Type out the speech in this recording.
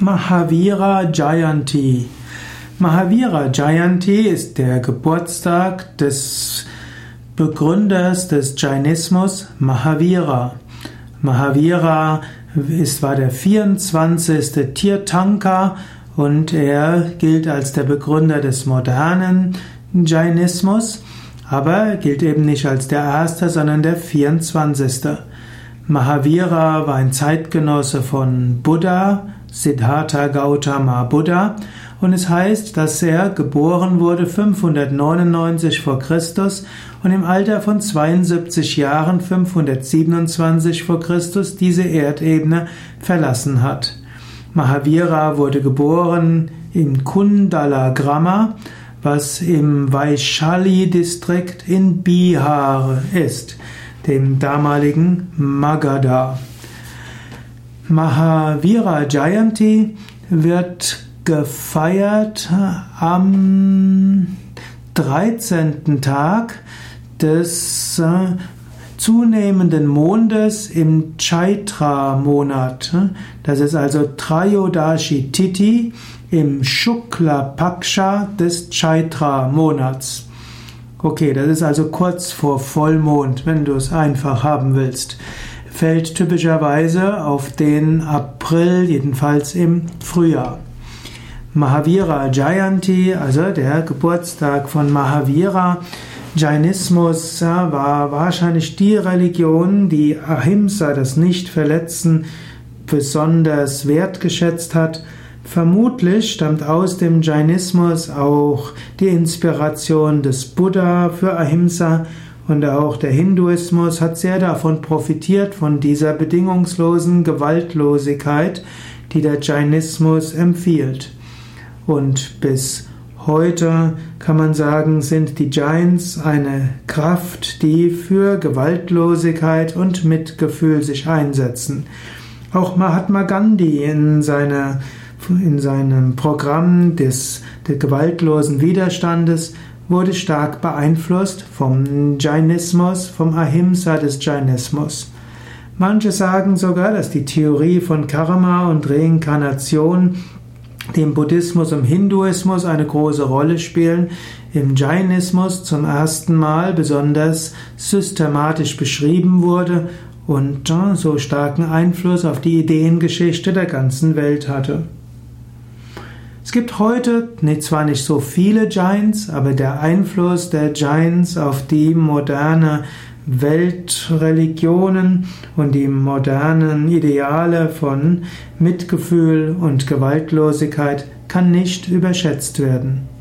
Mahavira Jayanti. Mahavira Jayanti ist der Geburtstag des Begründers des Jainismus, Mahavira. Mahavira ist, war der 24. Tirthanka und er gilt als der Begründer des modernen Jainismus, aber gilt eben nicht als der erste, sondern der 24. Mahavira war ein Zeitgenosse von Buddha, Siddhartha Gautama Buddha und es heißt, dass er geboren wurde 599 vor Christus und im Alter von 72 Jahren 527 vor Christus diese Erdebene verlassen hat. Mahavira wurde geboren in Kundala Grama, was im Vaishali-Distrikt in Bihar ist dem damaligen Magadha. Mahavira Jayanti wird gefeiert am 13. Tag des äh, zunehmenden Mondes im Chaitra-Monat. Das ist also Trayodashi Titi im Shukla Paksha des Chaitra-Monats. Okay, das ist also kurz vor Vollmond, wenn du es einfach haben willst. Fällt typischerweise auf den April, jedenfalls im Frühjahr. Mahavira Jayanti, also der Geburtstag von Mahavira. Jainismus war wahrscheinlich die Religion, die Ahimsa, das Nicht-Verletzen, besonders wertgeschätzt hat. Vermutlich stammt aus dem Jainismus auch die Inspiration des Buddha für Ahimsa und auch der Hinduismus hat sehr davon profitiert, von dieser bedingungslosen Gewaltlosigkeit, die der Jainismus empfiehlt. Und bis heute kann man sagen, sind die Jains eine Kraft, die für Gewaltlosigkeit und Mitgefühl sich einsetzen. Auch Mahatma Gandhi in seiner in seinem Programm des, des gewaltlosen Widerstandes wurde stark beeinflusst vom Jainismus, vom Ahimsa des Jainismus. Manche sagen sogar, dass die Theorie von Karma und Reinkarnation dem Buddhismus und Hinduismus eine große Rolle spielen, im Jainismus zum ersten Mal besonders systematisch beschrieben wurde und so starken Einfluss auf die Ideengeschichte der ganzen Welt hatte. Es gibt heute nee, zwar nicht so viele Giants, aber der Einfluss der Giants auf die moderne Weltreligionen und die modernen Ideale von Mitgefühl und Gewaltlosigkeit kann nicht überschätzt werden.